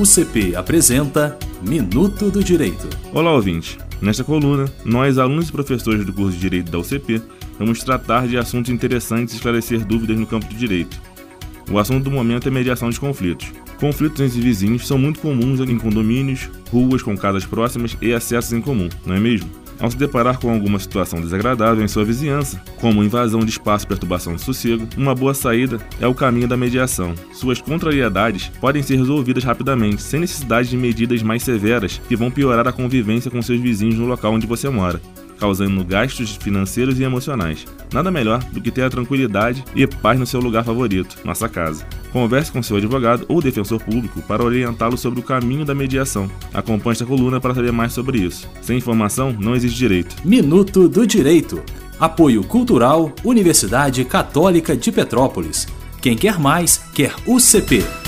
UCP apresenta Minuto do Direito. Olá, ouvinte. Nesta coluna, nós, alunos e professores do curso de Direito da UCP, vamos tratar de assuntos interessantes e esclarecer dúvidas no campo do direito. O assunto do momento é mediação de conflitos. Conflitos entre vizinhos são muito comuns em condomínios, ruas com casas próximas e acessos em comum, não é mesmo? Ao se deparar com alguma situação desagradável em sua vizinhança, como invasão de espaço e perturbação de sossego, uma boa saída é o caminho da mediação. Suas contrariedades podem ser resolvidas rapidamente, sem necessidade de medidas mais severas que vão piorar a convivência com seus vizinhos no local onde você mora causando gastos financeiros e emocionais. Nada melhor do que ter a tranquilidade e paz no seu lugar favorito, nossa casa. Converse com seu advogado ou defensor público para orientá-lo sobre o caminho da mediação. Acompanhe esta coluna para saber mais sobre isso. Sem informação, não existe direito. Minuto do Direito. Apoio Cultural Universidade Católica de Petrópolis. Quem quer mais, quer UCP.